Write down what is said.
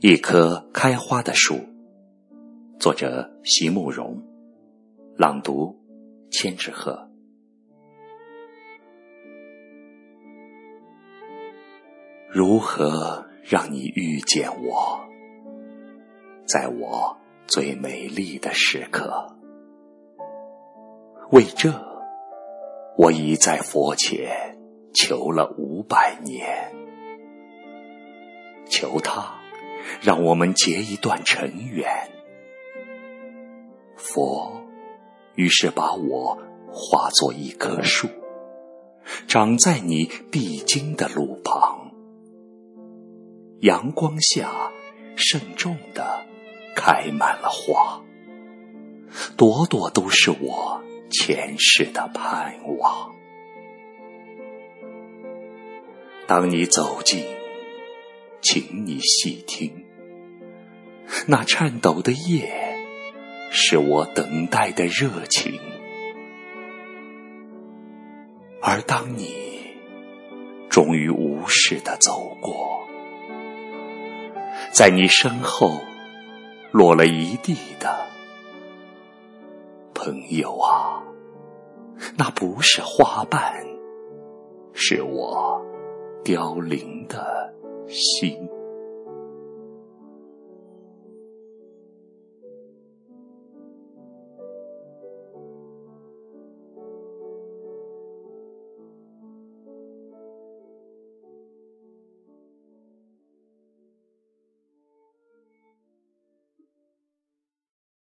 一棵开花的树，作者席慕容，朗读千纸鹤。如何让你遇见我，在我最美丽的时刻？为这，我已在佛前求了五百年，求他。让我们结一段尘缘。佛于是把我化作一棵树，长在你必经的路旁，阳光下慎重的开满了花，朵朵都是我前世的盼望。当你走近。请你细听，那颤抖的叶，是我等待的热情。而当你终于无视的走过，在你身后落了一地的朋友啊，那不是花瓣，是我凋零的。心。